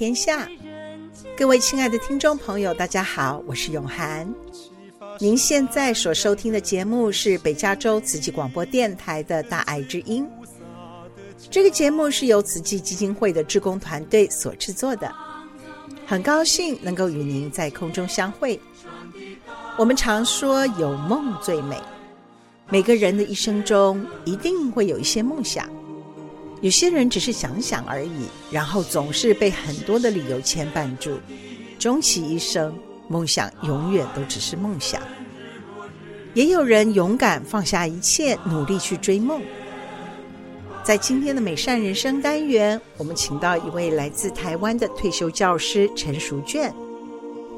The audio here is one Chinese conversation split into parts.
天下。各位亲爱的听众朋友，大家好，我是永涵。您现在所收听的节目是北加州慈济广播电台的大爱之音。这个节目是由慈济基金会的志工团队所制作的。很高兴能够与您在空中相会。我们常说有梦最美，每个人的一生中一定会有一些梦想。有些人只是想想而已，然后总是被很多的理由牵绊住，终其一生，梦想永远都只是梦想。也有人勇敢放下一切，努力去追梦。在今天的美善人生单元，我们请到一位来自台湾的退休教师陈淑娟，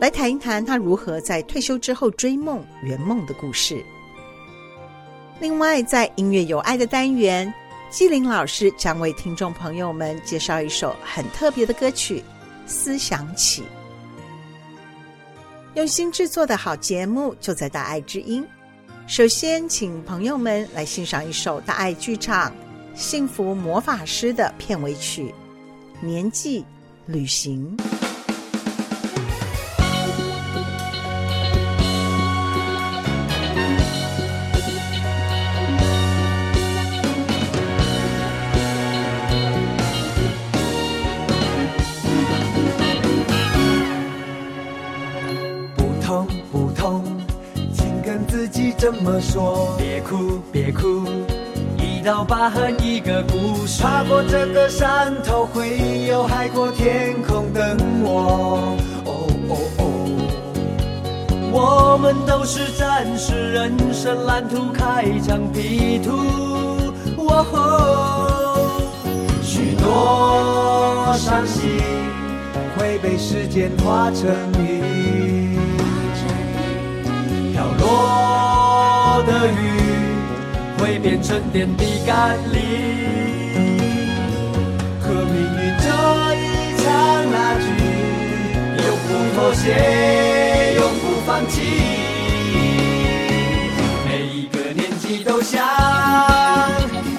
来谈一谈他如何在退休之后追梦圆梦的故事。另外，在音乐有爱的单元。纪灵老师将为听众朋友们介绍一首很特别的歌曲《思想起》。用心制作的好节目就在大爱之音。首先，请朋友们来欣赏一首大爱剧场《幸福魔法师》的片尾曲《年纪旅行》。怎么说？别哭，别哭，一道疤痕，一个故事。踏过这个山头，会有海阔天空等我。哦哦哦，我们都是战士，人生蓝图开疆辟土。哦吼，许多伤心会被时间化成雨，飘落。的雨会变成点滴甘霖，和命运这一场拉锯，永不妥协，永不放弃。每一个年纪都像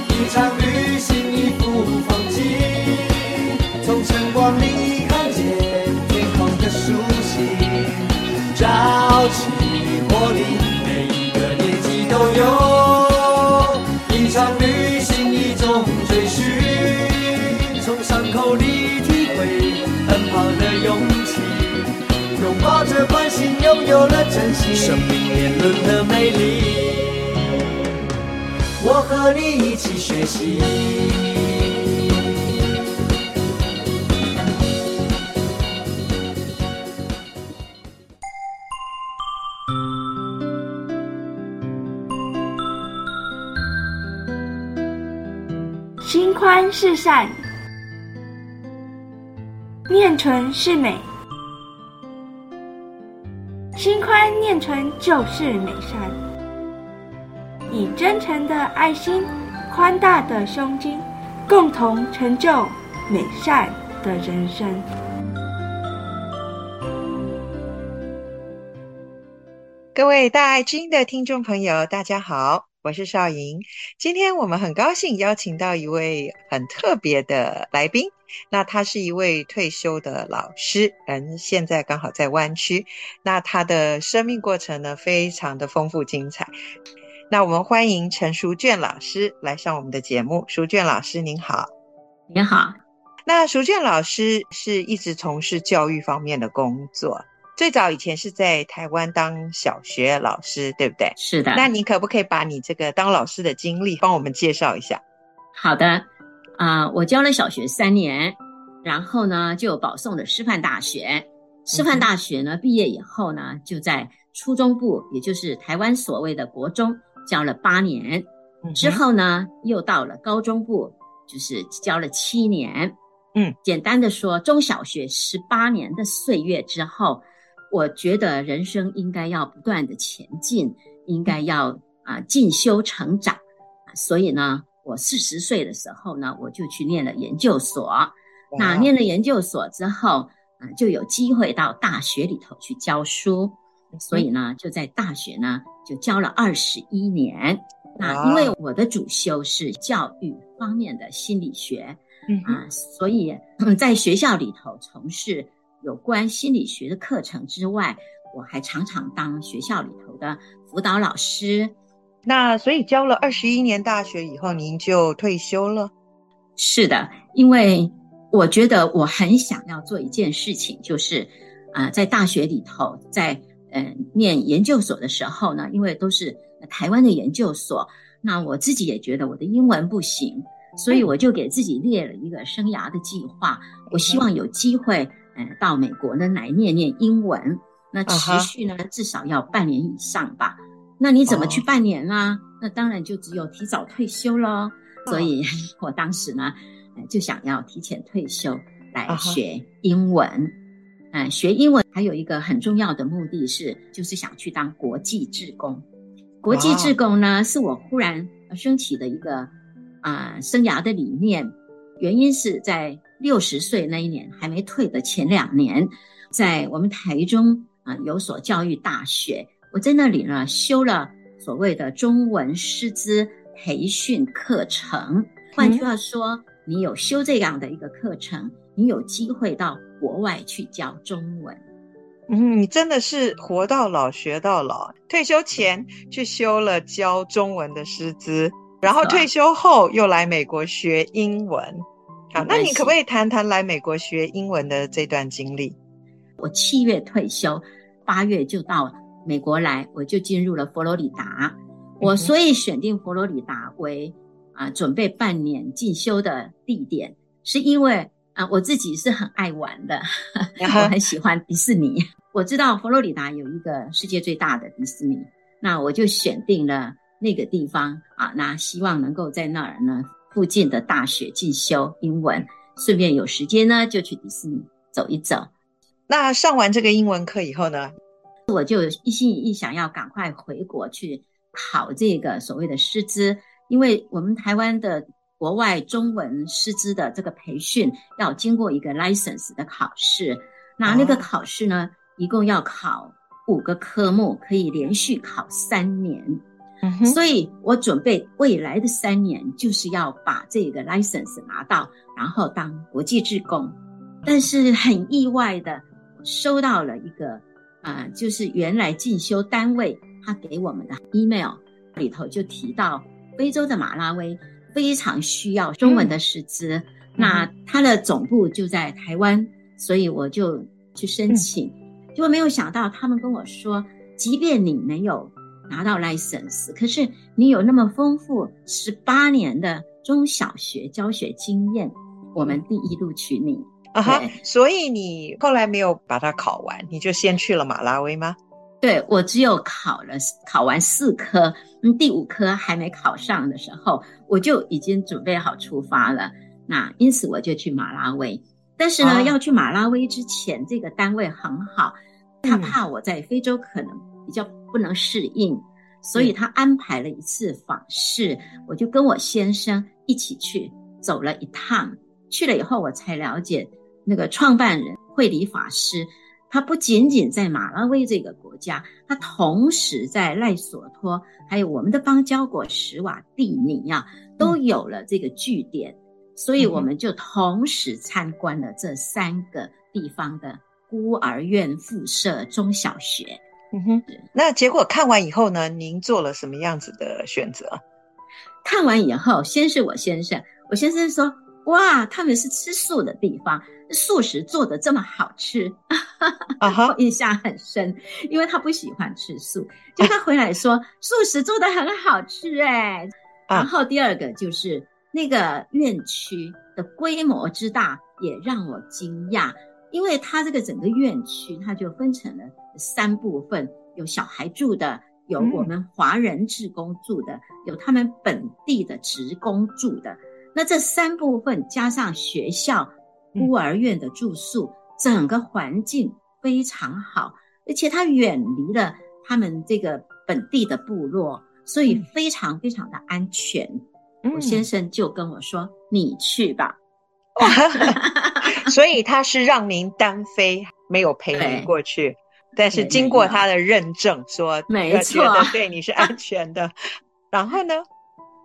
一场旅行，义无反顾。从晨光里有一场旅行，一种追寻，从伤口里体会奔跑的勇气，拥抱着关心，拥有了真心，生命年轮的美丽，我和你一起学习。是善，念纯是美。心宽念纯就是美善，以真诚的爱心、宽大的胸襟，共同成就美善的人生。各位大爱之音的听众朋友，大家好。我是邵莹，今天我们很高兴邀请到一位很特别的来宾。那他是一位退休的老师，人现在刚好在湾区。那他的生命过程呢，非常的丰富精彩。那我们欢迎陈淑娟老师来上我们的节目。淑娟老师您好，您好。那淑娟老师是一直从事教育方面的工作。最早以前是在台湾当小学老师，对不对？是的。那你可不可以把你这个当老师的经历帮我们介绍一下？好的，啊、呃，我教了小学三年，然后呢就保送的师范大学。师范大学呢毕业以后呢，就在初中部，也就是台湾所谓的国中教了八年，之后呢又到了高中部，就是教了七年。嗯，简单的说，中小学十八年的岁月之后。我觉得人生应该要不断的前进，应该要啊进修成长，所以呢，我四十岁的时候呢，我就去念了研究所。那念了研究所之后，啊，就有机会到大学里头去教书，所以呢，就在大学呢就教了二十一年。那因为我的主修是教育方面的心理学，啊，所以在学校里头从事有关心理学的课程之外，我还常常当学校里头的辅导老师。那所以教了二十一年大学以后，您就退休了？是的，因为我觉得我很想要做一件事情，就是啊，在大学里头，在嗯念研究所的时候呢，因为都是。台湾的研究所，那我自己也觉得我的英文不行，所以我就给自己列了一个生涯的计划。我希望有机会，呃，到美国呢来念念英文，那持续呢至少要半年以上吧。那你怎么去半年呢？那当然就只有提早退休喽。所以我当时呢，就想要提前退休来学英文。嗯，学英文还有一个很重要的目的是，就是想去当国际志工。国际志工呢，是我忽然升起的一个啊、呃、生涯的理念。原因是在六十岁那一年还没退的前两年，在我们台中啊、呃、有所教育大学，我在那里呢修了所谓的中文师资培训课程。换句话说，你有修这样的一个课程，你有机会到国外去教中文。嗯，你真的是活到老学到老。退休前去修了教中文的师资，然后退休后又来美国学英文。好，那你可不可以谈谈来美国学英文的这段经历？我七月退休，八月就到美国来，我就进入了佛罗里达。我所以选定佛罗里达为啊准备半年进修的地点，是因为。啊，我自己是很爱玩的，我很喜欢迪士尼。我知道佛罗里达有一个世界最大的迪士尼，那我就选定了那个地方啊，那希望能够在那儿呢附近的大学进修英文，顺便有时间呢就去迪士尼走一走。那上完这个英文课以后呢，我就一心一意想要赶快回国去考这个所谓的师资，因为我们台湾的。国外中文师资的这个培训要经过一个 license 的考试，那那个考试呢，一共要考五个科目，可以连续考三年。所以我准备未来的三年就是要把这个 license 拿到，然后当国际志工。但是很意外的，收到了一个啊、呃，就是原来进修单位他给我们的 email 里头就提到非洲的马拉维。非常需要中文的师资，嗯、那他的总部就在台湾，所以我就去申请。结果没有想到，他们跟我说，即便你没有拿到 license，可是你有那么丰富十八年的中小学教学经验，我们第一录取你。啊哈，所以你后来没有把它考完，你就先去了马拉维吗？对，我只有考了考完四科，嗯，第五科还没考上的时候，我就已经准备好出发了。那因此我就去马拉维，但是呢，哦、要去马拉维之前，这个单位很好，他怕我在非洲可能比较不能适应，嗯、所以他安排了一次访视，我就跟我先生一起去走了一趟。去了以后，我才了解那个创办人惠理法师。他不仅仅在马拉维这个国家，他同时在赖索托，还有我们的邦交国史瓦蒂尼啊，都有了这个据点，所以我们就同时参观了这三个地方的孤儿院附设中小学。嗯哼，那结果看完以后呢，您做了什么样子的选择？看完以后，先是我先生，我先生说。哇，他们是吃素的地方，素食做的这么好吃，啊哈，我印象很深，因为他不喜欢吃素，就他回来说素食做的很好吃哎。然后第二个就是那个院区的规模之大，也让我惊讶，因为他这个整个院区，它就分成了三部分，有小孩住的，有我们华人职工住的，有他们本地的职工住的。那这三部分加上学校、孤儿院的住宿，嗯、整个环境非常好，而且它远离了他们这个本地的部落，所以非常非常的安全。我先生就跟我说：“你去吧。” 所以他是让您单飞，没有陪您过去，但是经过他的认证，说没错，对你是安全的。然后呢？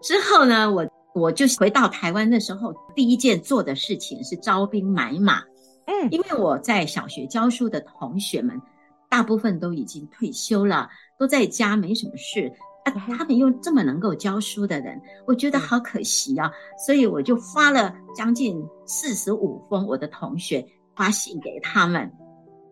之后呢？我我就回到台湾的时候，第一件做的事情是招兵买马。嗯，因为我在小学教书的同学们，大部分都已经退休了，都在家没什么事。啊，他们又这么能够教书的人，我觉得好可惜啊，所以我就发了将近四十五封我的同学发信给他们，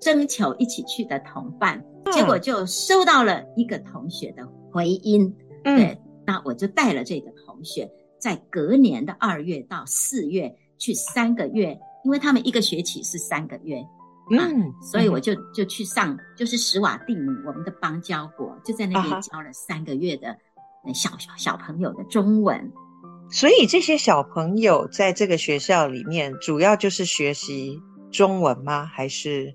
征求一起去的同伴，结果就收到了一个同学的回音。对，那我就带了这个同学，在隔年的二月到四月去三个月，因为他们一个学期是三个月。嗯、啊，所以我就就去上，就是史瓦蒂尼，我们的邦交国，就在那边教了三个月的小小小朋友的中文。所以这些小朋友在这个学校里面，主要就是学习中文吗？还是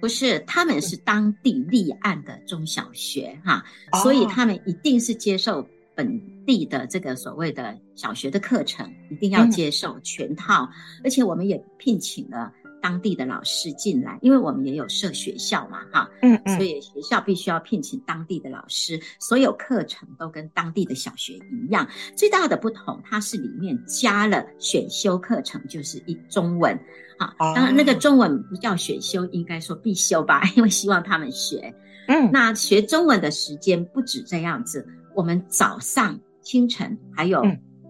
不是？他们是当地立案的中小学哈，所以他们一定是接受本地的这个所谓的小学的课程，一定要接受全套，而且我们也聘请了。当地的老师进来，因为我们也有设学校嘛，哈，嗯嗯，所以学校必须要聘请当地的老师，所有课程都跟当地的小学一样。最大的不同，它是里面加了选修课程，就是一中文，啊，当然那个中文不叫选修，应该说必修吧，因为希望他们学。嗯，那学中文的时间不止这样子，我们早上、清晨还有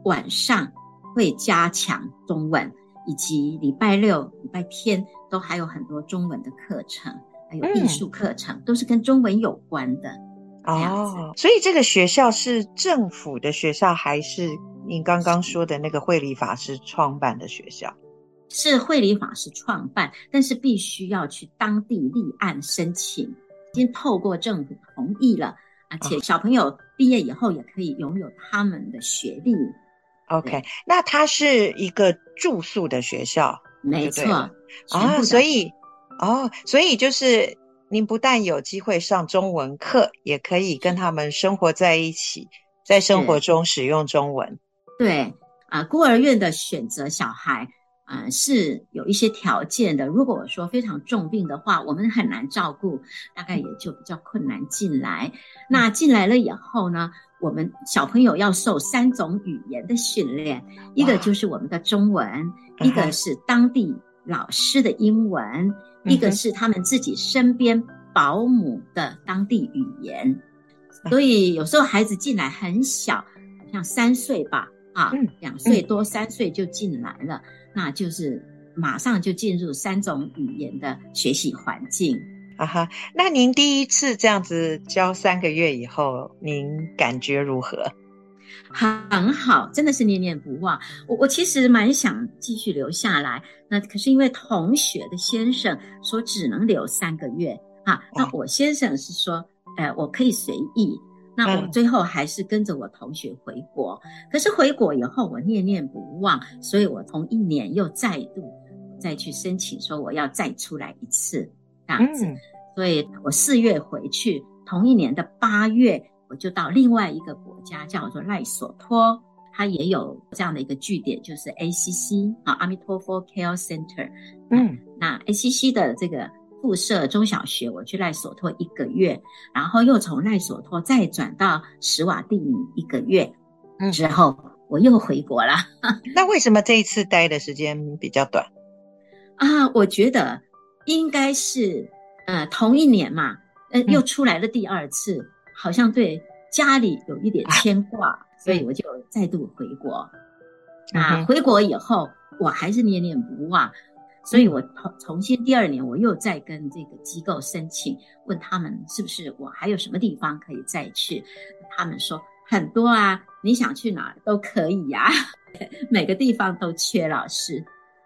晚上会加强中文。以及礼拜六、礼拜天都还有很多中文的课程，还有艺术课程，嗯、都是跟中文有关的。哦，所以这个学校是政府的学校，还是您刚刚说的那个惠理法师创办的学校？是惠理法师创办，但是必须要去当地立案申请，已经透过政府同意了，而且小朋友毕业以后也可以拥有他们的学历。OK，那它是一个住宿的学校，没错啊，所以哦，所以就是您不但有机会上中文课，也可以跟他们生活在一起，在生活中使用中文。对啊，孤儿院的选择小孩啊，呃，是有一些条件的。如果我说非常重病的话，我们很难照顾，大概也就比较困难进来。那进来了以后呢？我们小朋友要受三种语言的训练，一个就是我们的中文，一个是当地老师的英文，一个是他们自己身边保姆的当地语言。所以有时候孩子进来很小，像三岁吧，啊，两岁多三岁就进来了，那就是马上就进入三种语言的学习环境。啊哈，那您第一次这样子教三个月以后，您感觉如何？很好，真的是念念不忘。我我其实蛮想继续留下来，那可是因为同学的先生说只能留三个月啊。那我先生是说，呃，我可以随意。那我最后还是跟着我同学回国。可是回国以后，我念念不忘，所以我同一年又再度再去申请，说我要再出来一次。这样子，所以我四月回去，同一年的八月，我就到另外一个国家，叫做赖索托，它也有这样的一个据点，就是 ACC 啊，阿弥陀佛 Care Center。嗯，那 ACC 的这个附设中小学，我去赖索托一个月，然后又从赖索托再转到史瓦蒂尼一个月，之后我又回国了。那为什么这一次待的时间比较短？啊，我觉得。应该是，呃，同一年嘛，呃，又出来了第二次，嗯、好像对家里有一点牵挂，啊、所以我就再度回国。嗯、啊，回国以后我还是念念不忘，所以我重重新第二年我又再跟这个机构申请，问他们是不是我还有什么地方可以再去，他们说很多啊，你想去哪儿都可以呀、啊，每个地方都缺老师。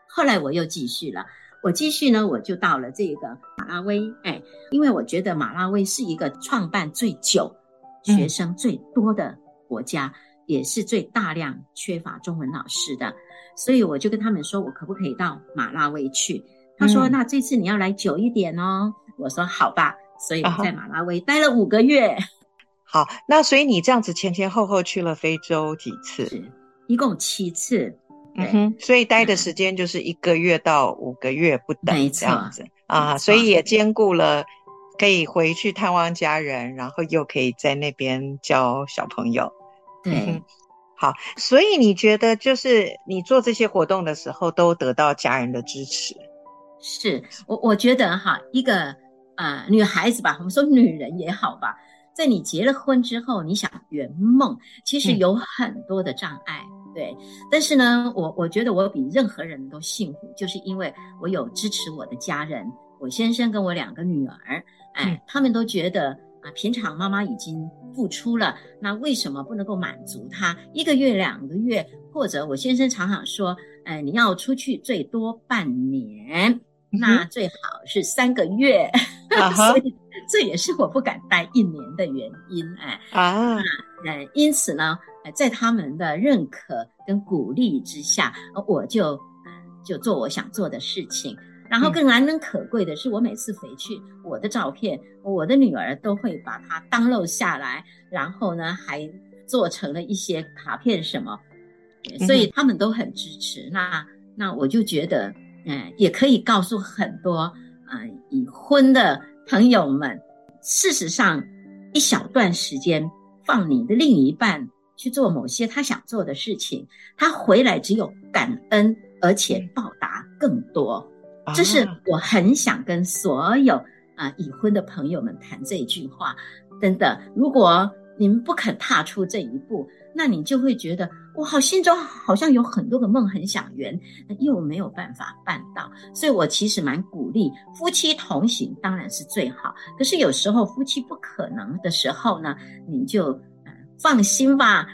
后来我又继续了。我继续呢，我就到了这个马拉威，哎，因为我觉得马拉威是一个创办最久、学生最多的国家，嗯、也是最大量缺乏中文老师的，所以我就跟他们说，我可不可以到马拉维去？他说，那这次你要来久一点哦。我说好吧，所以我在马拉维待了五个月。好，那所以你这样子前前后后去了非洲几次？是，一共七次。嗯哼，所以待的时间就是一个月到五个月不等，这样子啊，所以也兼顾了可以回去探望家人，然后又可以在那边教小朋友。对，嗯，好，所以你觉得就是你做这些活动的时候都得到家人的支持？是我我觉得哈，一个呃女孩子吧，我们说女人也好吧，在你结了婚之后，你想圆梦，其实有很多的障碍。嗯对，但是呢，我我觉得我比任何人都幸福，就是因为我有支持我的家人，我先生跟我两个女儿，哎，嗯、他们都觉得啊，平常妈妈已经付出了，那为什么不能够满足他一个月、两个月，或者我先生常常说，哎，你要出去最多半年，嗯、那最好是三个月，所以这也是我不敢待一年的原因，哎，啊，嗯，因此呢。在他们的认可跟鼓励之下，我就就做我想做的事情。然后更难能可贵的是，我每次回去，我的照片，我的女儿都会把它 download 下来，然后呢，还做成了一些卡片什么，所以他们都很支持。那那我就觉得，嗯，也可以告诉很多啊、呃、已婚的朋友们，事实上，一小段时间放你的另一半。去做某些他想做的事情，他回来只有感恩，而且报答更多。这是我很想跟所有啊、已婚的朋友们谈这一句话。真的，如果你们不肯踏出这一步，那你就会觉得我好心中好像有很多个梦很想圆，又没有办法办到。所以我其实蛮鼓励夫妻同行，当然是最好。可是有时候夫妻不可能的时候呢，你就。放心吧，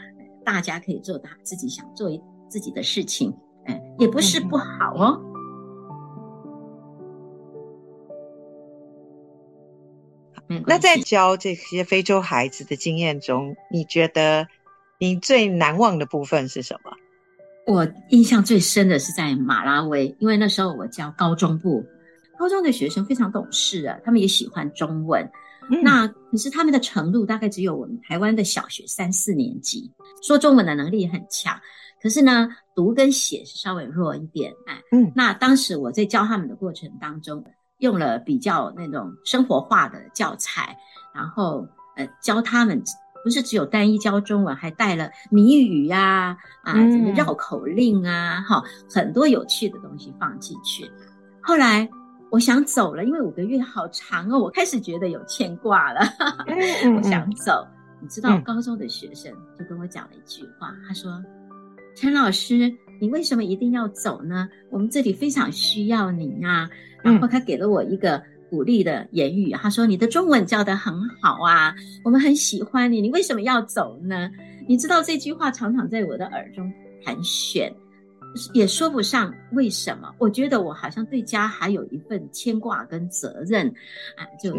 大家可以做他自己想做自己的事情，哎，也不是不好哦。嗯，那在教这些非洲孩子的经验中，你觉得你最难忘的部分是什么？我印象最深的是在马拉维，因为那时候我教高中部，高中的学生非常懂事啊，他们也喜欢中文。嗯、那可是他们的程度大概只有我们台湾的小学三四年级，说中文的能力很强，可是呢，读跟写是稍微弱一点。哎，嗯，那当时我在教他们的过程当中，用了比较那种生活化的教材，然后呃教他们不是只有单一教中文，还带了谜语呀、啊，啊，什么绕口令啊，哈、嗯，很多有趣的东西放进去。后来。我想走了，因为五个月好长哦，我开始觉得有牵挂了。我想走，你知道，高中的学生就跟我讲了一句话，他说：“陈老师，你为什么一定要走呢？我们这里非常需要你啊。”然后他给了我一个鼓励的言语，他说：“你的中文教得很好啊，我们很喜欢你，你为什么要走呢？”你知道这句话常常在我的耳中盘旋。也说不上为什么，我觉得我好像对家还有一份牵挂跟责任，啊，就，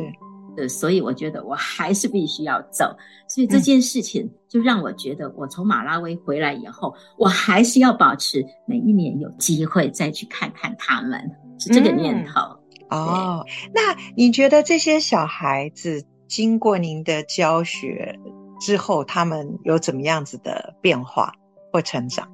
呃，所以我觉得我还是必须要走。所以这件事情就让我觉得，我从马拉维回来以后，我还是要保持每一年有机会再去看看他们，是这个念头。嗯、哦，那你觉得这些小孩子经过您的教学之后，他们有怎么样子的变化或成长？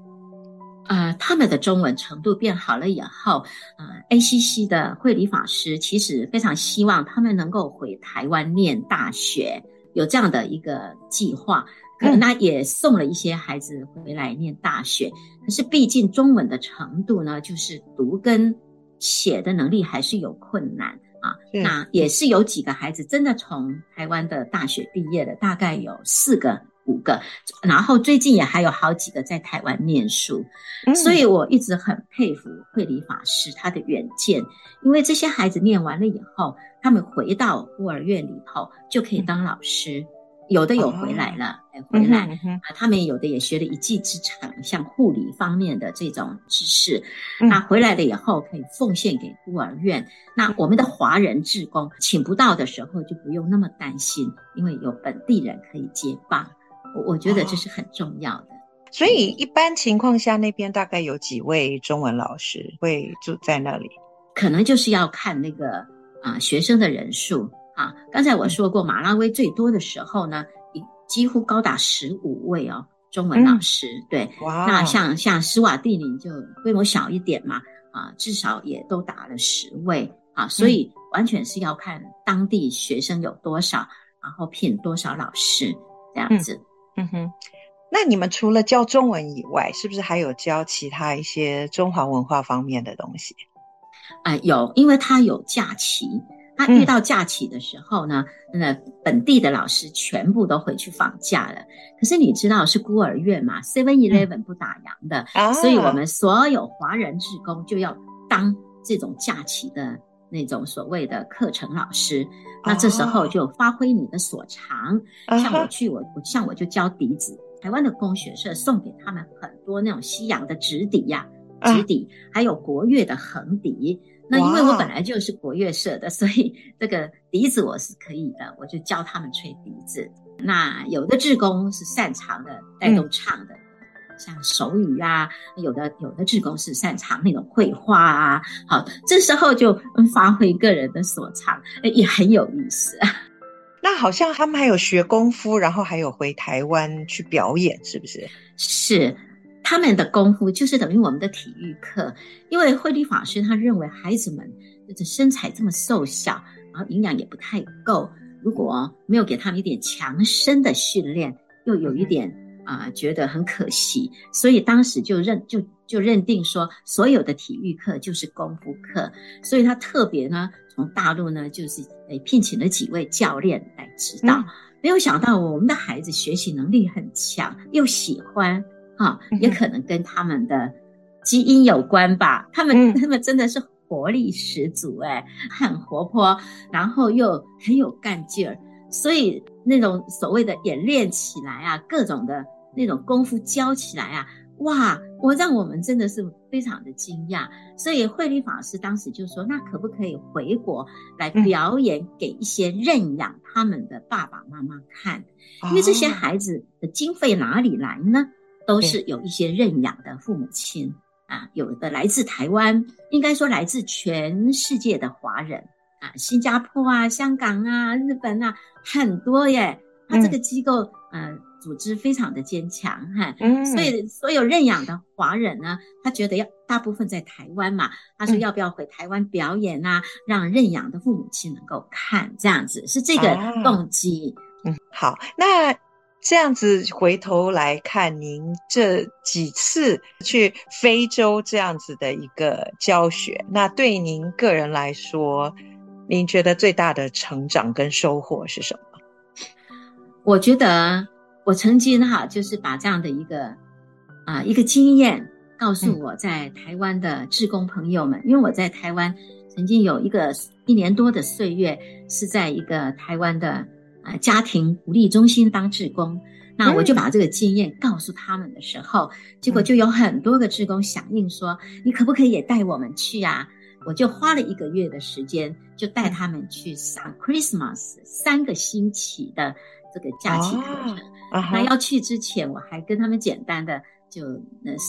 呃，他们的中文程度变好了以后，呃，ACC 的慧理法师其实非常希望他们能够回台湾念大学，有这样的一个计划。可能他也送了一些孩子回来念大学，可是毕竟中文的程度呢，就是读跟写的能力还是有困难啊。那也是有几个孩子真的从台湾的大学毕业的，大概有四个。五个，然后最近也还有好几个在台湾念书，嗯、所以我一直很佩服慧理法师他的远见，因为这些孩子念完了以后，他们回到孤儿院里头就可以当老师，嗯、有的有回来了，哦、回来，嗯嗯、他们有的也学了一技之长，像护理方面的这种知识，嗯、那回来了以后可以奉献给孤儿院。那我们的华人志工请不到的时候就不用那么担心，因为有本地人可以接棒。我我觉得这是很重要的，哦、所以一般情况下，那边大概有几位中文老师会住在那里？可能就是要看那个啊学生的人数啊。刚才我说过，马拉维最多的时候呢，一几乎高达十五位哦，中文老师。嗯、对，哇那像像斯瓦蒂尼就规模小一点嘛，啊，至少也都达了十位啊，所以完全是要看当地学生有多少，嗯、然后聘多少老师这样子。嗯，嗯哼，那你们除了教中文以外，是不是还有教其他一些中华文化方面的东西？啊、呃，有，因为他有假期。他遇到假期的时候呢，那、嗯、本地的老师全部都回去放假了。可是你知道是孤儿院嘛，Seven Eleven 不打烊的，嗯、所以我们所有华人志工就要当这种假期的那种所谓的课程老师。那这时候就发挥你的所长，哦、像我去，我我像我就教笛子，台湾的工学社送给他们很多那种西洋的直笛呀、啊，直笛，嗯、还有国乐的横笛。那因为我本来就是国乐社的，所以 这个笛子我是可以的，我就教他们吹笛子。那有的志工是擅长的带动唱的，嗯、像手语啊；有的有的志工是擅长那种绘画啊。好，这时候就发挥个人的所长，也很有意思。那好像他们还有学功夫，然后还有回台湾去表演，是不是？是。他们的功夫就是等于我们的体育课，因为慧理法师他认为孩子们这身材这么瘦小，然后营养也不太够，如果没有给他们一点强身的训练，又有一点啊、呃、觉得很可惜，所以当时就认就就认定说，所有的体育课就是功夫课，所以他特别呢从大陆呢就是诶聘请了几位教练来指导，嗯、没有想到我们的孩子学习能力很强，又喜欢。啊，也可能跟他们的基因有关吧。他们 他们真的是活力十足，哎，很活泼，然后又很有干劲儿。所以那种所谓的演练起来啊，各种的那种功夫教起来啊，哇，我让我们真的是非常的惊讶。所以慧理法师当时就说：“那可不可以回国来表演给一些认养他们的爸爸妈妈看？因为这些孩子的经费哪里来呢？”都是有一些认养的父母亲啊，有的来自台湾，应该说来自全世界的华人啊，新加坡啊、香港啊、日本啊，很多耶。他这个机构，嗯、呃，组织非常的坚强哈，嗯，所以所有认养的华人呢，他觉得要大部分在台湾嘛，他说要不要回台湾表演啊，让认养的父母亲能够看，这样子是这个动机。嗯，好，那。这样子回头来看，您这几次去非洲这样子的一个教学，那对您个人来说，您觉得最大的成长跟收获是什么？我觉得我曾经哈，就是把这样的一个啊一个经验告诉我在台湾的志工朋友们，嗯、因为我在台湾曾经有一个一年多的岁月是在一个台湾的。啊，家庭福利中心当志工，那我就把这个经验告诉他们的时候，嗯、结果就有很多个志工响应说：“你可不可以也带我们去呀？”我就花了一个月的时间，就带他们去上 Christmas 三个星期的这个假期课程。哦、那要去之前，我还跟他们简单的就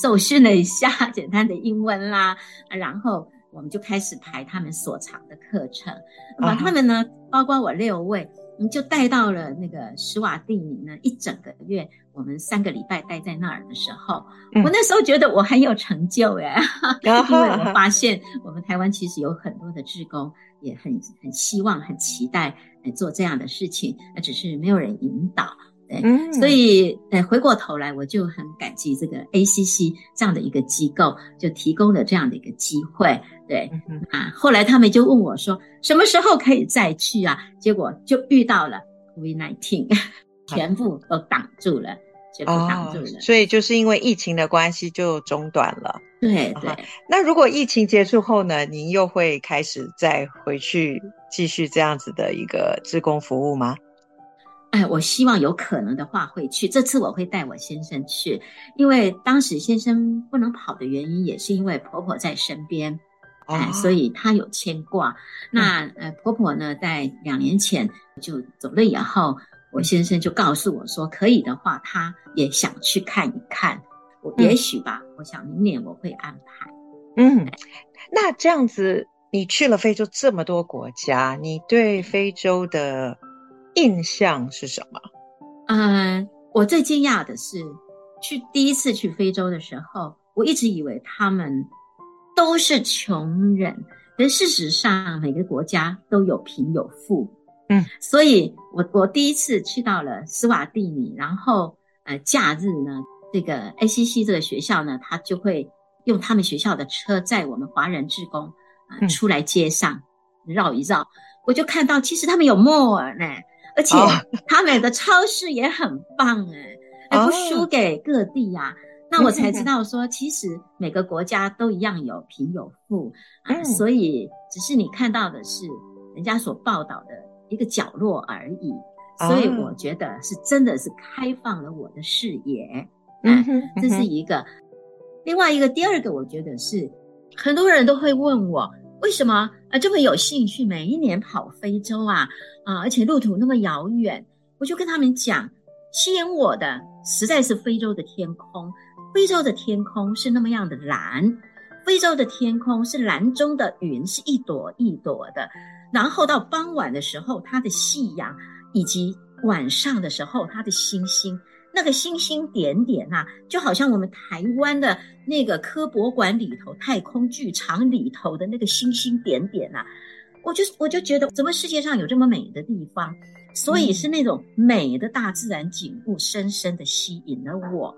受训了一下简单的英文啦，然后我们就开始排他们所长的课程，那么他们呢，包括我六位。你就带到了那个施瓦蒂尼呢，一整个月，我们三个礼拜待在那儿的时候，嗯、我那时候觉得我很有成就哎，因为我发现我们台湾其实有很多的志工也很很希望、很期待来做这样的事情，那只是没有人引导。对，嗯、所以呃，回过头来我就很感激这个 ACC 这样的一个机构，就提供了这样的一个机会。对，嗯、啊，后来他们就问我说，什么时候可以再去啊？结果就遇到了 COVID-19，全部都挡住了，全部挡住了。哦，所以就是因为疫情的关系就中断了。对对。那如果疫情结束后呢，您又会开始再回去继续这样子的一个志工服务吗？哎，我希望有可能的话会去。这次我会带我先生去，因为当时先生不能跑的原因，也是因为婆婆在身边，哎，所以他有牵挂。那呃，婆婆呢，在两年前就走了以后，我先生就告诉我说，可以的话，他也想去看一看。我也许吧，我想明年我会安排。嗯，那这样子，你去了非洲这么多国家，你对非洲的印象是什么？嗯，我最惊讶的是，去第一次去非洲的时候，我一直以为他们都是穷人，但事实上每个国家都有贫有富。嗯，所以我我第一次去到了斯瓦蒂尼，然后呃，假日呢，这个 ACC 这个学校呢，他就会用他们学校的车载我们华人志工啊、呃、出来街上绕一绕，我就看到其实他们有 mall 呢，而且 他们的超市也很棒哎，还不输给各地呀、啊。那我才知道说，其实每个国家都一样有贫有富啊、呃，所以只是你看到的是人家所报道的。一个角落而已，所以我觉得是真的是开放了我的视野，嗯，这是一个。另外一个，第二个，我觉得是很多人都会问我，为什么啊这么有兴趣，每一年跑非洲啊啊，而且路途那么遥远，我就跟他们讲，吸引我的实在是非洲的天空，非洲的天空是那么样的蓝，非洲的天空是蓝中的云，是一朵一朵的。然后到傍晚的时候，它的夕阳，以及晚上的时候，它的星星，那个星星点点啊，就好像我们台湾的那个科博馆里头、太空剧场里头的那个星星点点啊，我就我就觉得，怎么世界上有这么美的地方？所以是那种美的大自然景物，深深的吸引了我。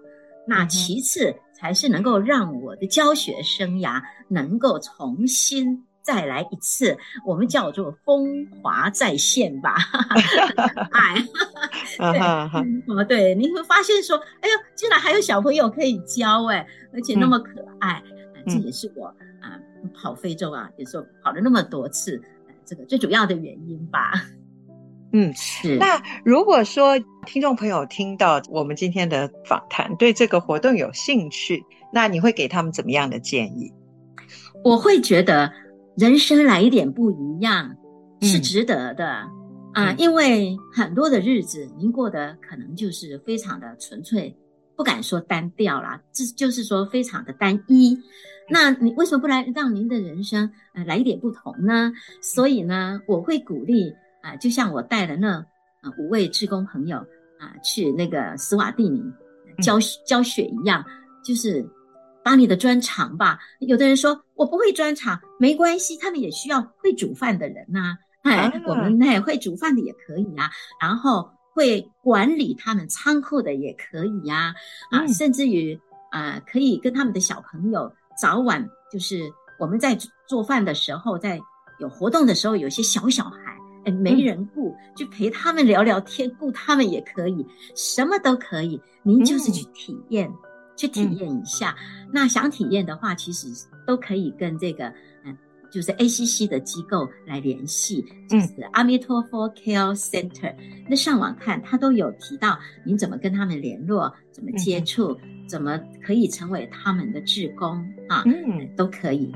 那其次才是能够让我的教学生涯能够重新。再来一次，我们叫做风华再现吧。哎，对，哦，对，你会发现说，哎呦，竟然还有小朋友可以教，哎，而且那么可爱，嗯、这也是我啊跑非洲啊，有时候跑了那么多次，这个最主要的原因吧。嗯，是。那如果说听众朋友听到我们今天的访谈，对这个活动有兴趣，那你会给他们怎么样的建议？我会觉得。人生来一点不一样是值得的啊，因为很多的日子您过得可能就是非常的纯粹，不敢说单调啦，这就是说非常的单一。那你为什么不来让您的人生呃来一点不同呢？所以呢，我会鼓励啊，呃，就像我带的那呃五位志工朋友啊，呃，去那个斯瓦蒂尼教教学一样，就是。把你的专长吧。有的人说我不会专长，没关系，他们也需要会煮饭的人呐、啊。哎、啊，我们那会煮饭的也可以啊。然后会管理他们仓库的也可以呀、啊。啊，甚至于啊、呃，可以跟他们的小朋友早晚就是我们在做饭的时候，在有活动的时候，有些小小孩哎没人顾，就陪他们聊聊天，顾他们也可以，什么都可以。您就是去体验。嗯去体验一下，嗯、那想体验的话，其实都可以跟这个嗯，就是 ACC 的机构来联系，就是阿弥陀佛 Care Center。那上网看，他都有提到你怎么跟他们联络，怎么接触，嗯、怎么可以成为他们的志工啊？嗯，都可以。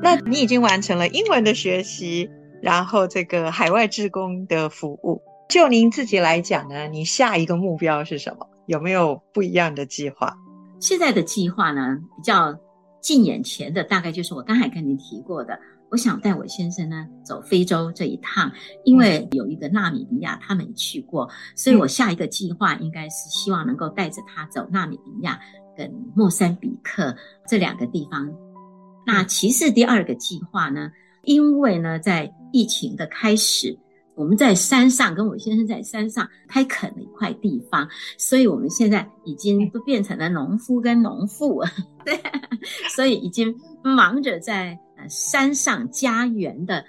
那你已经完成了英文的学习，然后这个海外志工的服务。就您自己来讲呢，你下一个目标是什么？有没有不一样的计划？现在的计划呢，比较近眼前的，大概就是我刚才跟您提过的，我想带我先生呢走非洲这一趟，因为有一个纳米比亚他没去过，所以我下一个计划应该是希望能够带着他走纳米比亚跟莫桑比克这两个地方。那其次第二个计划呢，因为呢在疫情的开始。我们在山上，跟我先生在山上开垦了一块地方，所以我们现在已经都变成了农夫跟农妇，对，所以已经忙着在呃山上家园的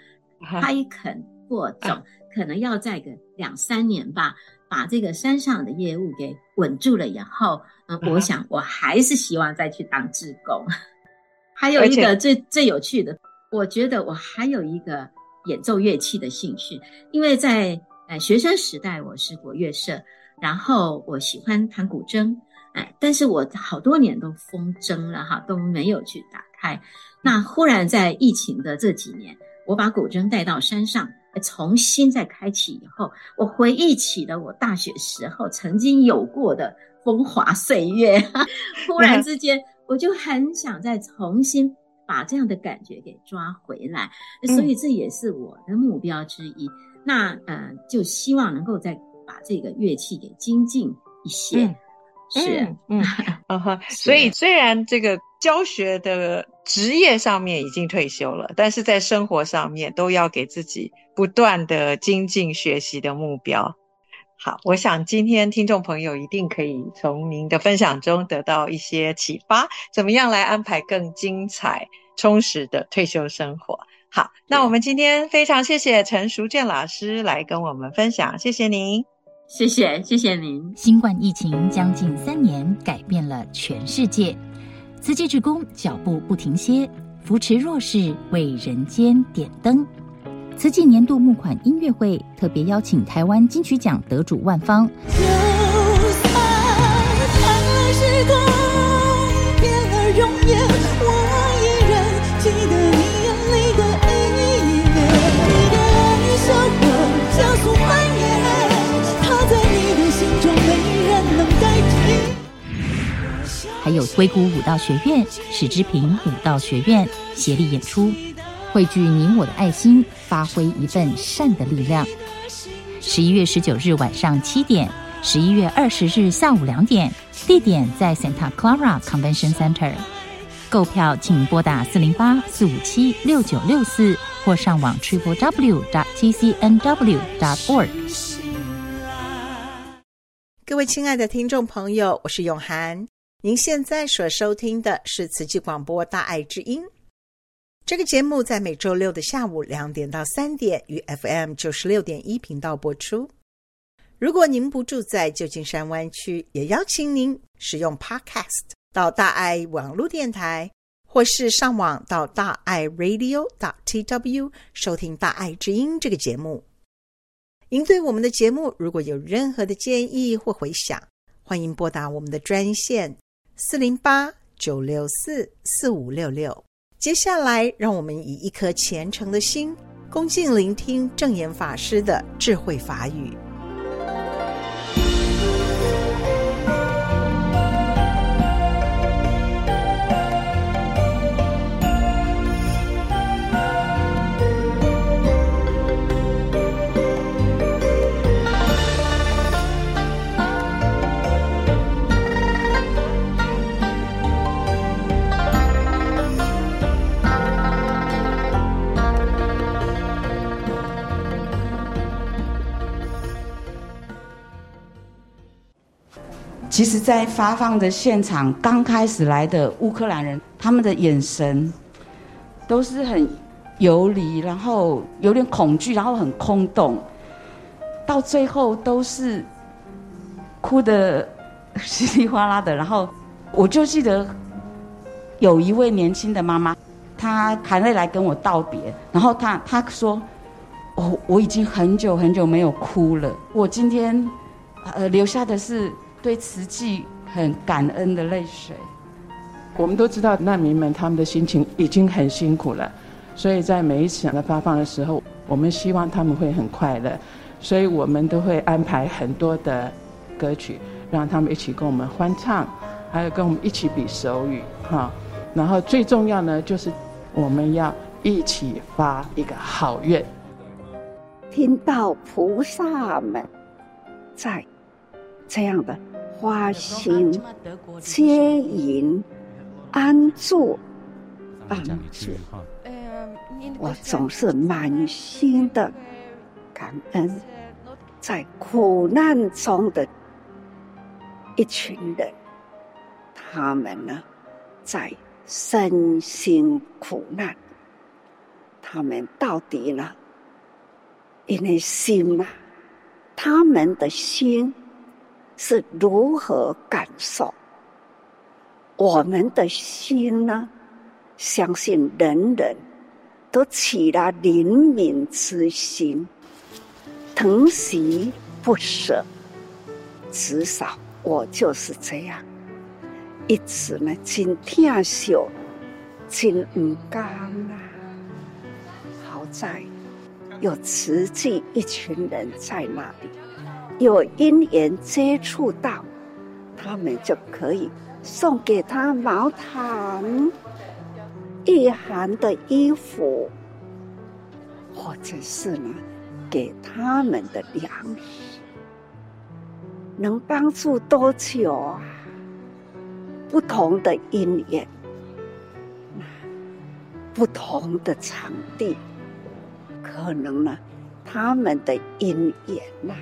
开垦播种，可能要再个两三年吧，把这个山上的业务给稳住了以后，嗯，我想我还是希望再去当志工。还有一个最最有趣的，我觉得我还有一个。演奏乐器的兴趣，因为在呃学生时代我是国乐社，然后我喜欢弹古筝，哎，但是我好多年都封筝了哈，都没有去打开。那忽然在疫情的这几年，我把古筝带到山上，重新再开启以后，我回忆起了我大学时候曾经有过的风华岁月，忽然之间我就很想再重新把这样的感觉给抓回来。所以这也是我的目标之一。嗯、那呃，就希望能够再把这个乐器给精进一些。嗯是，嗯，所以虽然这个教学的职业上面已经退休了，但是在生活上面都要给自己不断的精进学习的目标。好，我想今天听众朋友一定可以从您的分享中得到一些启发，怎么样来安排更精彩、充实的退休生活。好，那我们今天非常谢谢陈淑娟老师来跟我们分享，谢谢您。谢谢，谢谢您。新冠疫情将近三年，改变了全世界。慈济志工脚步不停歇，扶持弱势，为人间点灯。慈济年度募款音乐会特别邀请台湾金曲奖得主万芳。还有硅谷舞蹈学院、史之平舞蹈学院协力演出，汇聚你我的爱心，发挥一份善的力量。十一月十九日晚上七点，十一月二十日下午两点，地点在 Santa Clara Convention Center。购票请拨打四零八四五七六九六四，或上网 triple w dot t c n w dot org。各位亲爱的听众朋友，我是永涵。您现在所收听的是慈济广播《大爱之音》这个节目，在每周六的下午两点到三点，于 FM 九十六点一频道播出。如果您不住在旧金山湾区，也邀请您使用 Podcast 到大爱网络电台，或是上网到大爱 Radio.TW 收听《大爱之音》这个节目。您对我们的节目如果有任何的建议或回响，欢迎拨打我们的专线。四零八九六四四五六六。接下来，让我们以一颗虔诚的心，恭敬聆听正言法师的智慧法语。其实，在发放的现场，刚开始来的乌克兰人，他们的眼神都是很游离，然后有点恐惧，然后很空洞，到最后都是哭得稀里哗啦的。然后，我就记得有一位年轻的妈妈，她含泪来跟我道别，然后她她说：“哦，我已经很久很久没有哭了，我今天呃留下的是。”对慈济很感恩的泪水。我们都知道难民们他们的心情已经很辛苦了，所以在每一次的发放的时候，我们希望他们会很快乐，所以我们都会安排很多的歌曲，让他们一起跟我们欢唱，还有跟我们一起比手语哈。然后最重要呢，就是我们要一起发一个好愿，听到菩萨们在这样的。花心接引安住帮助，我总是满心的感恩，在苦难中的一群人，他们呢，在身心苦难，他们到底呢，因为心啊，他们的心。是如何感受？我们的心呢？相信人人都起了怜悯之心，疼惜不舍。至少我就是这样，一直呢，真疼惜，真唔甘啊！好在有慈济一群人在那里。有因缘接触到，他们就可以送给他毛毯，御寒的衣服，或者是呢，给他们的粮食，能帮助多久啊？不同的因缘，不同的场地，可能呢，他们的因缘呐，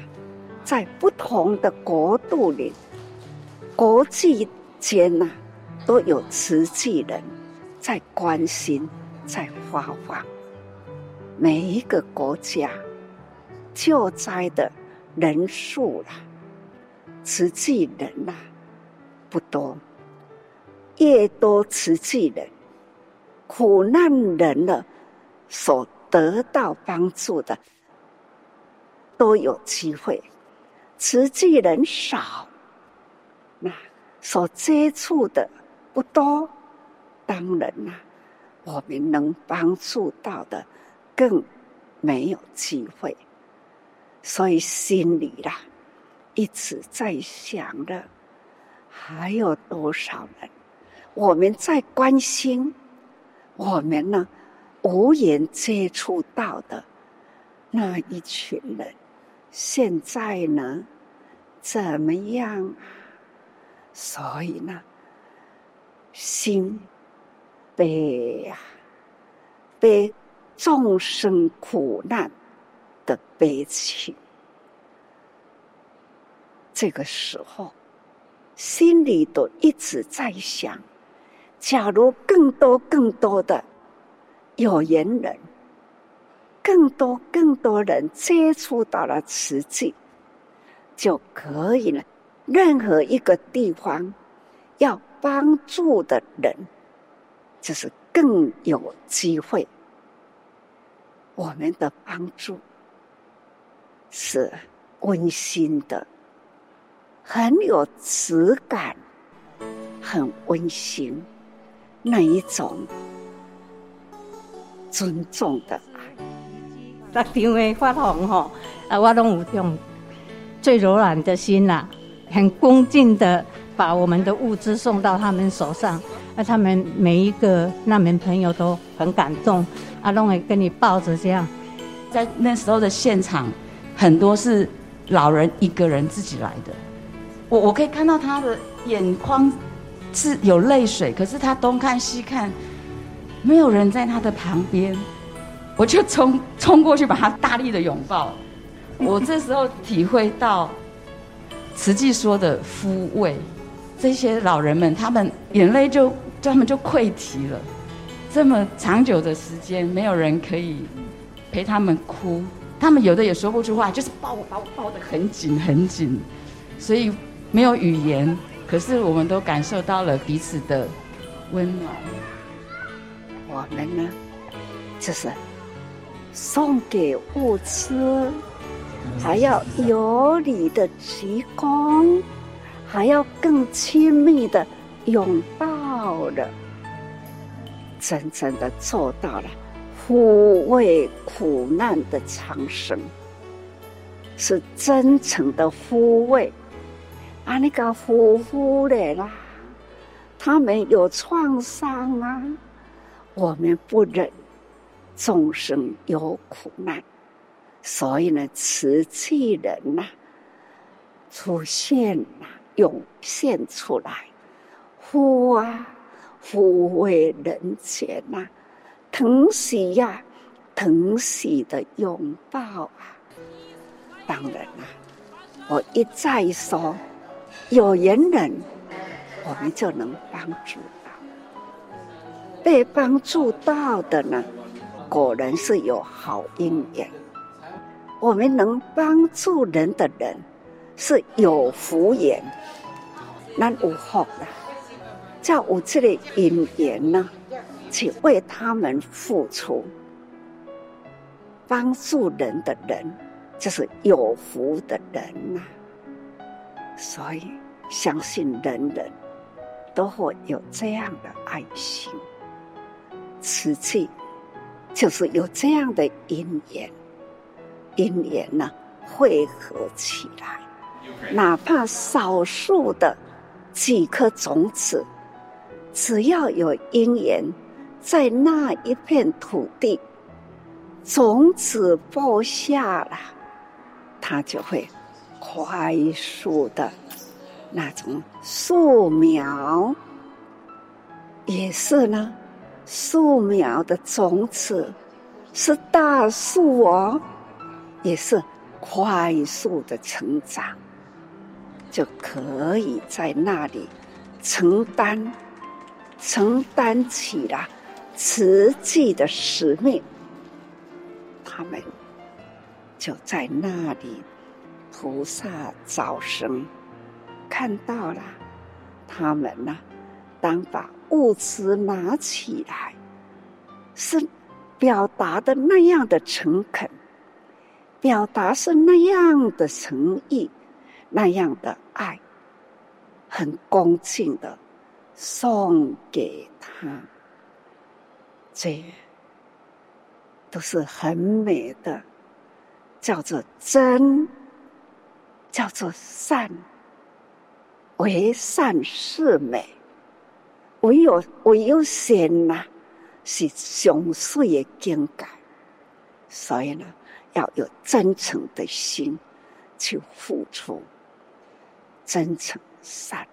在不同的国度里，国际间呐，都有慈济人在关心，在发放。每一个国家救灾的人数啦，慈济人呐，不多。越多慈济人，苦难人呢，所得到帮助的都有机会；慈济人少，那所接触的不多，当然啦，我们能帮助到的更没有机会。所以心里啦，一直在想着，还有多少人？我们在关心我们呢，无缘接触到的那一群人，现在呢怎么样？所以呢，心悲呀，悲众生苦难的悲情。这个时候，心里都一直在想。假如更多更多的有缘人，更多更多人接触到了慈济，就可以了。任何一个地方要帮助的人，就是更有机会。我们的帮助是温馨的，很有质感，很温馨。那一种尊重的爱，各场的发红吼，啊，我拢有用最柔软的心呐，很恭敬的把我们的物资送到他们手上，那他们每一个难民朋友都很感动，啊，拢会跟你抱着这样，在那时候的现场，很多是老人一个人自己来的，我我可以看到他的眼眶。是有泪水，可是他东看西看，没有人在他的旁边，我就冲冲过去把他大力的拥抱。我这时候体会到慈济说的抚慰，这些老人们他们眼泪就他们就溃堤了。这么长久的时间，没有人可以陪他们哭，他们有的也说不出话，就是抱我把我抱得很紧很紧，所以没有语言。可是我们都感受到了彼此的温暖。我们呢，就是送给物资，还要有礼的鞠躬，还要更亲密的拥抱了，真正的做到了抚慰苦难的长生，是真诚的抚慰。啊，那个夫妇的啦，他们有创伤啊，我们不忍众生有苦难，所以呢，慈济人呐、出现呐、涌现出来，呼啊，抚慰人间呐，疼惜呀、疼惜的拥抱啊，当然啦、我一再说。有缘人，我们就能帮助到；被帮助到的呢，果然是有好姻缘。我们能帮助人的人是有福缘，那有福了，叫有这个因缘呢，去为他们付出，帮助人的人就是有福的人呐、所以。相信人人都会有这样的爱心，慈济就是有这样的因缘，因缘呢汇合起来，哪怕少数的几颗种子，只要有因缘在那一片土地种子播下了，它就会快速的那种树苗，也是呢，树苗的种子是大树哦，也是快速的成长，就可以在那里承担。承担起了慈济的使命，他们就在那里，菩萨早生看到了他们呢。当把物资拿起来，是表达的那样的诚恳，表达是那样的诚意，那样的爱，很恭敬的。送给他，这都是很美的，叫做真，叫做善，为善是美，唯有唯有善呐，是上水的境界，所以呢，要有真诚的心去付出，真诚善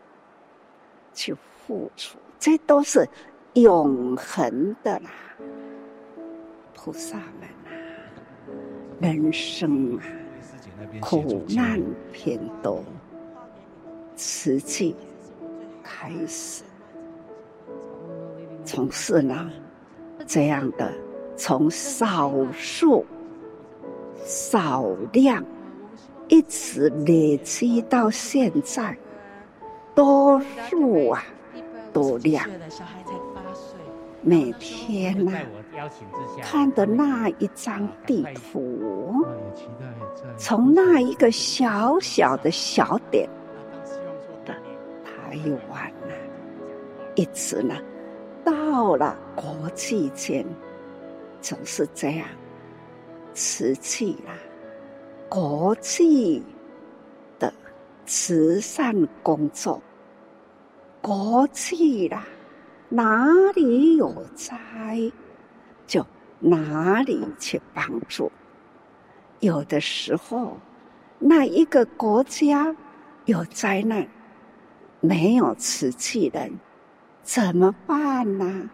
去。付出，这都是永恒的啦。菩萨们啊，人生啊，苦难偏多，实际开始，从事呢这样的，从少数、少量，一直累积到现在，多数啊。多量！每天呐、啊，看的那一张地图，从那一个小小的小点的台湾呢，一直呢到了国际间，总是这样，瓷器啦，国际的慈善工作。国际啦，哪里有灾，就哪里去帮助。有的时候，那一个国家有灾难，没有瓷器人，怎么办呢？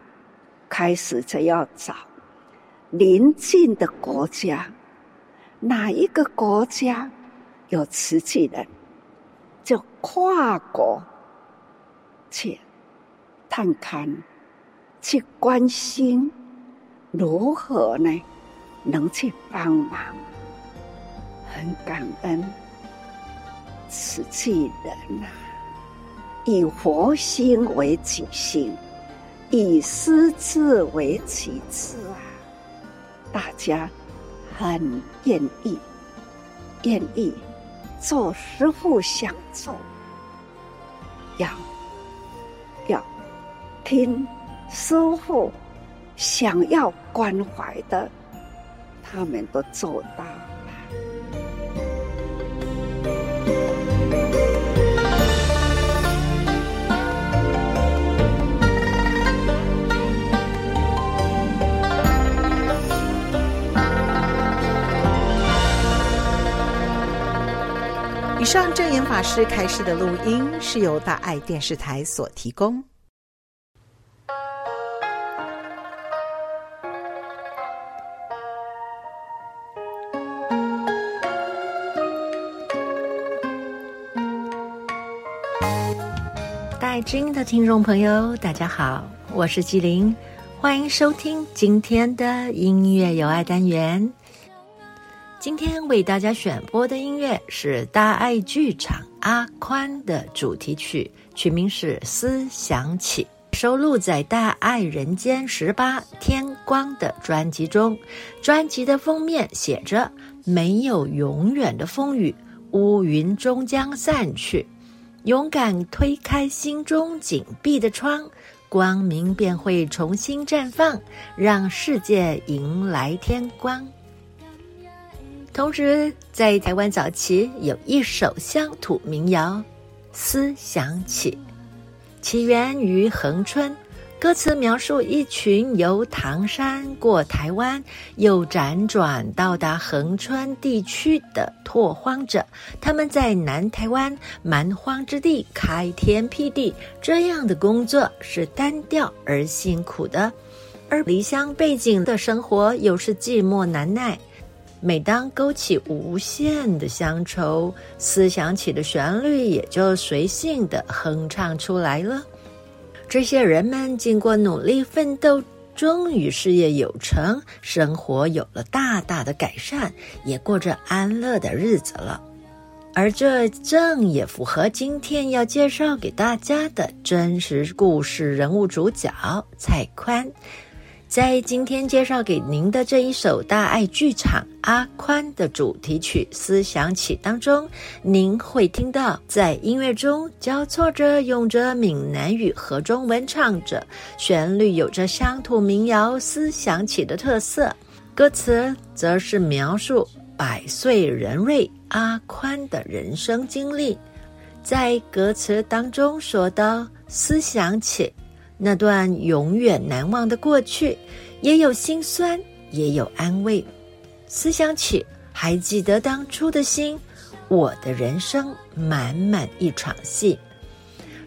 开始就要找邻近的国家，哪一个国家有瓷器人，就跨国。去探看，去关心，如何呢？能去帮忙，很感恩。慈济人呐、啊，以佛心为己心，以师志为己志啊！大家很愿意，愿意做师傅想做，要要。听师傅想要关怀的，他们都做到上证严法师开示的录音是由大爱电视台所提供。大爱知音的听众朋友，大家好，我是纪灵，欢迎收听今天的音乐有爱单元。今天为大家选播的音乐是大爱剧场阿宽的主题曲，曲名是《思想起》，收录在《大爱人间十八天光》的专辑中。专辑的封面写着：“没有永远的风雨，乌云终将散去。”勇敢推开心中紧闭的窗，光明便会重新绽放，让世界迎来天光。同时，在台湾早期有一首乡土民谣《思想起》，起源于恒春，歌词描述一群由唐山过台湾，又辗转到达恒春地区的拓荒者。他们在南台湾蛮荒之地开天辟地，这样的工作是单调而辛苦的，而离乡背井的生活又是寂寞难耐。每当勾起无限的乡愁，思想起的旋律也就随性地哼唱出来了。这些人们经过努力奋斗，终于事业有成，生活有了大大的改善，也过着安乐的日子了。而这正也符合今天要介绍给大家的真实故事人物主角蔡宽。在今天介绍给您的这一首大爱剧场《阿宽》的主题曲《思想起》当中，您会听到在音乐中交错着用着闽南语和中文唱着，旋律有着乡土民谣《思想起》的特色，歌词则是描述百岁人瑞阿宽的人生经历。在歌词当中说到《思想起》。那段永远难忘的过去，也有心酸，也有安慰。思想起，还记得当初的心，我的人生满满一场戏。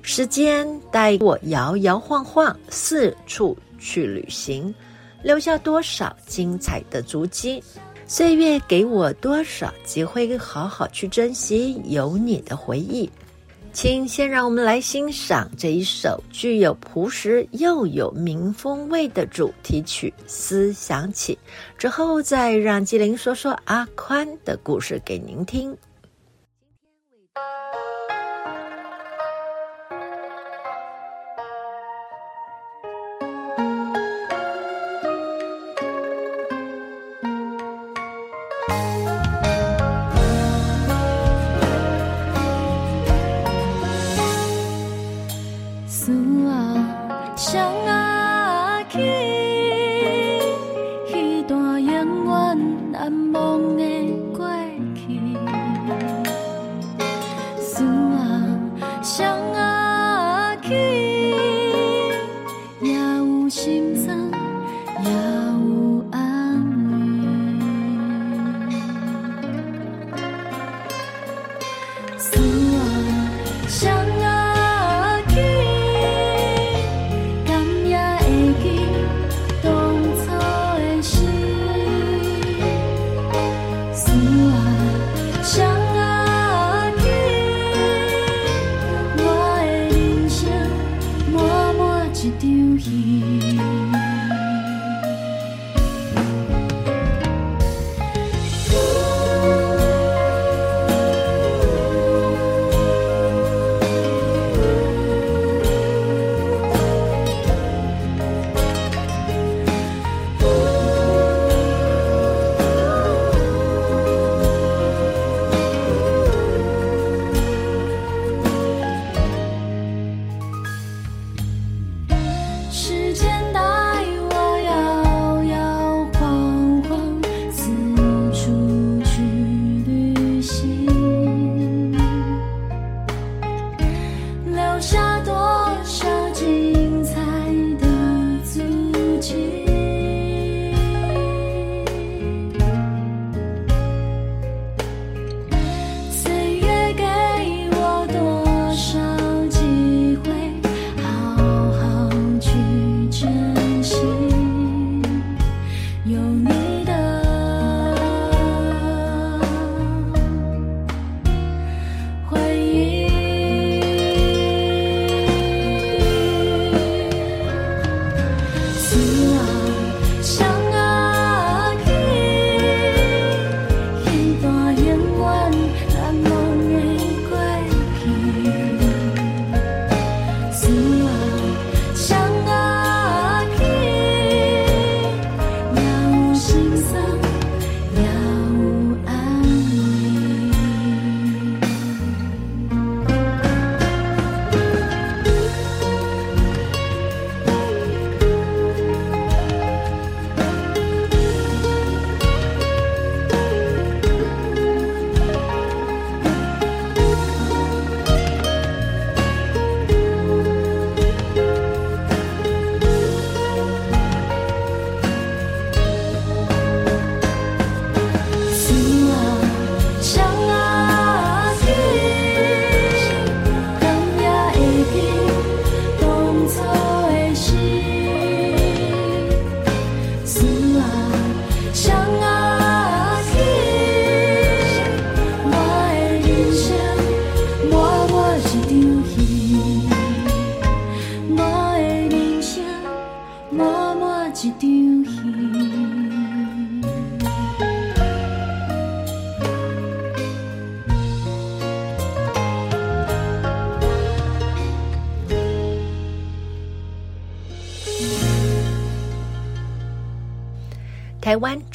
时间带我摇摇晃晃，四处去旅行，留下多少精彩的足迹。岁月给我多少机会，好好去珍惜有你的回忆。请先让我们来欣赏这一首具有朴实又有民风味的主题曲《思想起》，之后再让纪灵说说阿宽的故事给您听。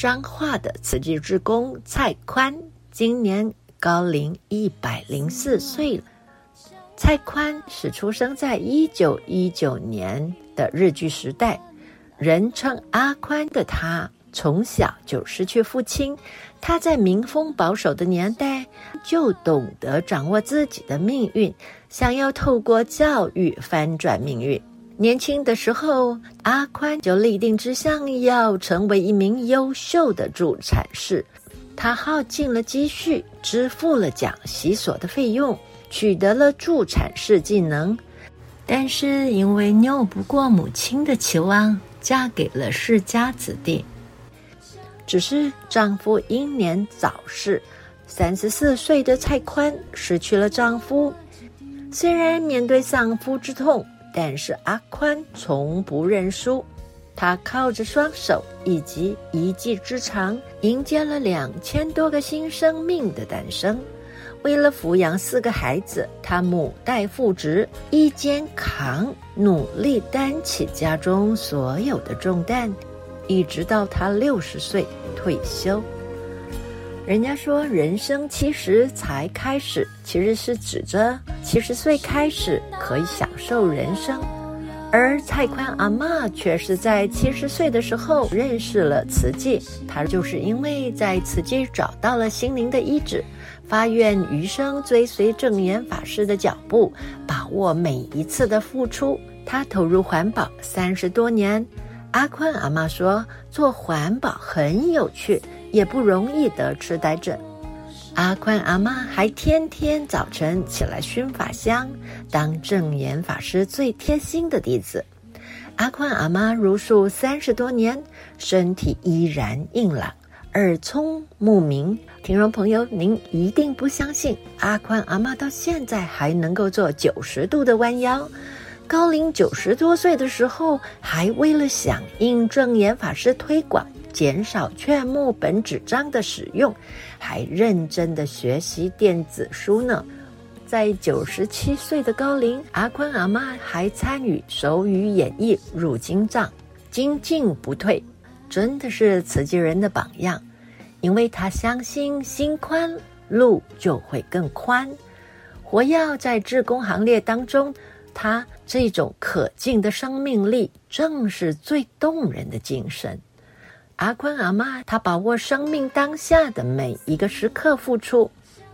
彰化的慈济志工蔡宽，今年高龄一百零四岁了。蔡宽是出生在一九一九年的日据时代，人称阿宽的他，从小就失去父亲。他在民风保守的年代，就懂得掌握自己的命运，想要透过教育翻转命运。年轻的时候，阿宽就立定志向，要成为一名优秀的助产士。他耗尽了积蓄，支付了讲习所的费用。取得了助产士技能，但是因为拗不过母亲的期望，嫁给了世家子弟。只是丈夫英年早逝，三十四岁的蔡宽失去了丈夫。虽然面对丧夫之痛，但是阿宽从不认输，他靠着双手以及一技之长，迎接了两千多个新生命的诞生。为了抚养四个孩子，他母带父职，一肩扛，努力担起家中所有的重担，一直到他六十岁退休。人家说人生七十才开始，其实是指着七十岁开始可以享受人生，而蔡宽阿嬷却是在七十岁的时候认识了慈济，她就是因为在慈济找到了心灵的医治。发愿余生追随证严法师的脚步，把握每一次的付出。他投入环保三十多年。阿宽阿嬷说，做环保很有趣，也不容易得痴呆症。阿宽阿妈还天天早晨起来熏法香，当证严法师最贴心的弟子。阿宽阿妈茹素三十多年，身体依然硬朗。耳聪目明，听众朋友，您一定不相信，阿宽阿妈到现在还能够做九十度的弯腰。高龄九十多岁的时候，还为了响应证严法师推广减少劝募本纸张的使用，还认真的学习电子书呢。在九十七岁的高龄，阿宽阿妈还参与手语演绎入金藏，精进不退。真的是慈济人的榜样，因为他相信心宽路就会更宽。活跃在志工行列当中，他这种可敬的生命力，正是最动人的精神。阿宽阿妈，他把握生命当下的每一个时刻付出。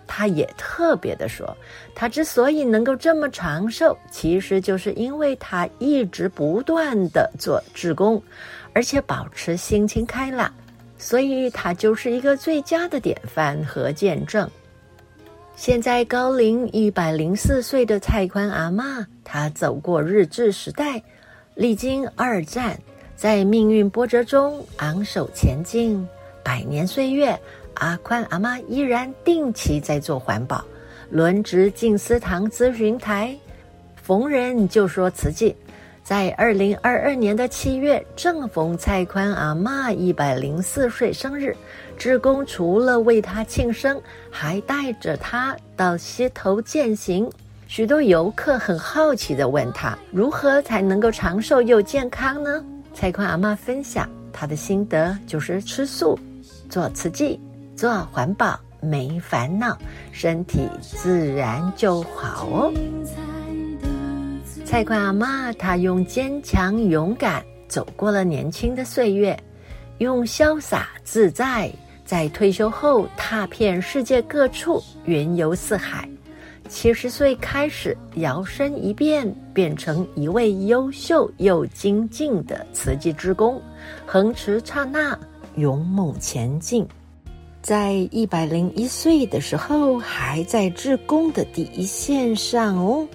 他也特别的说，他之所以能够这么长寿，其实就是因为他一直不断的做志工。而且保持心情开朗，所以他就是一个最佳的典范和见证。现在高龄一百零四岁的蔡宽阿妈，她走过日治时代，历经二战，在命运波折中昂首前进。百年岁月，阿宽阿妈依然定期在做环保，轮值静思堂咨询台，逢人就说慈济。在二零二二年的七月，正逢蔡宽阿嬷一百零四岁生日，志工除了为她庆生，还带着她到溪头践行。许多游客很好奇地问她，如何才能够长寿又健康呢？蔡宽阿嬷分享她的心得，就是吃素、做慈济、做环保，没烦恼，身体自然就好哦。蔡宽阿妈，她用坚强勇敢走过了年轻的岁月，用潇洒自在，在退休后踏遍世界各处，云游四海。七十岁开始摇身一变，变成一位优秀又精进的慈济志工，横持刹那，勇猛前进。在一百零一岁的时候，还在志工的第一线上哦。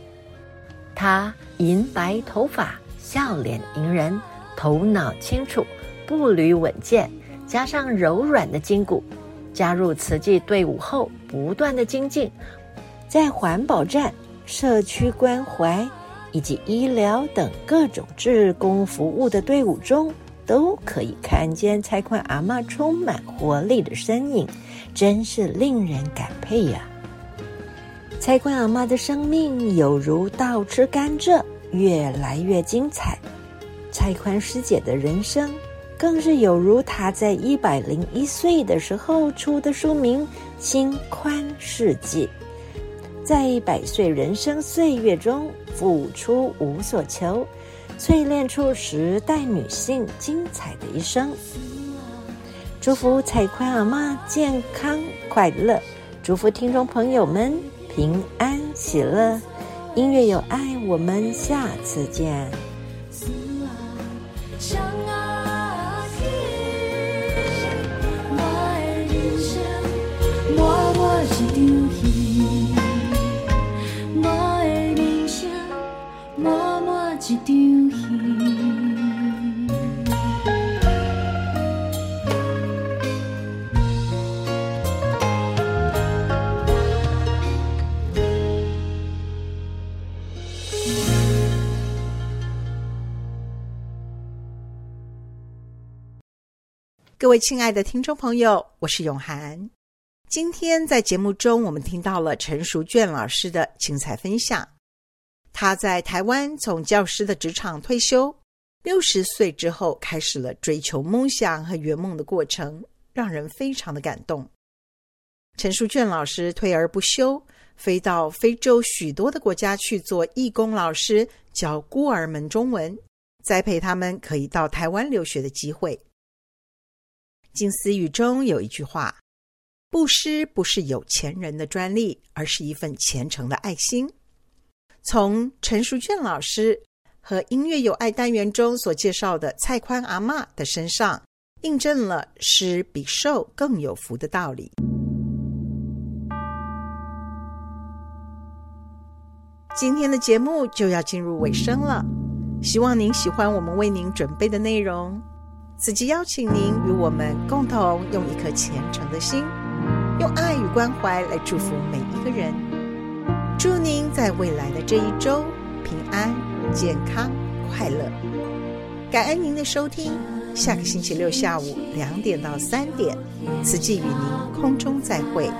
他银白头发，笑脸迎人，头脑清楚，步履稳健，加上柔软的筋骨。加入慈济队伍后，不断的精进，在环保站、社区关怀以及医疗等各种志工服务的队伍中，都可以看见蔡宽阿嬷充满活力的身影，真是令人感佩呀、蔡宽阿妈的生命有如倒吃甘蔗，越来越精彩。蔡宽师姐的人生更是有如他在一百零一岁的时候出的书名《心宽世界》，在一百岁人生岁月中付出无所求，淬炼出时代女性精彩的一生。祝福蔡宽阿妈健康快乐，祝福听众朋友们平安喜乐。音乐有爱，我们下次见。各位亲爱的听众朋友，我是永涵。今天在节目中，我们听到了陈淑娟老师的精彩分享。他在台湾从教师的职场退休，六十岁之后开始了追求梦想和圆梦的过程，让人非常的感动。陈淑娟老师退而不休，飞到非洲许多的国家去做义工老师，教孤儿们中文，栽培他们可以到台湾留学的机会。静思语中有一句话：“布施不是有钱人的专利，而是一份虔诚的爱心。”从陈淑娟老师和音乐有爱单元中所介绍的蔡宽阿嬷的身上，印证了施比受更有福的道理。今天的节目就要进入尾声了，希望您喜欢我们为您准备的内容。此集邀请您与我们共同用一颗虔诚的心，用爱与关怀来祝福每一个人。祝您在未来的这一周平安、健康、快乐。感恩您的收听，下个星期六下午两点到三点，此集与您空中再会。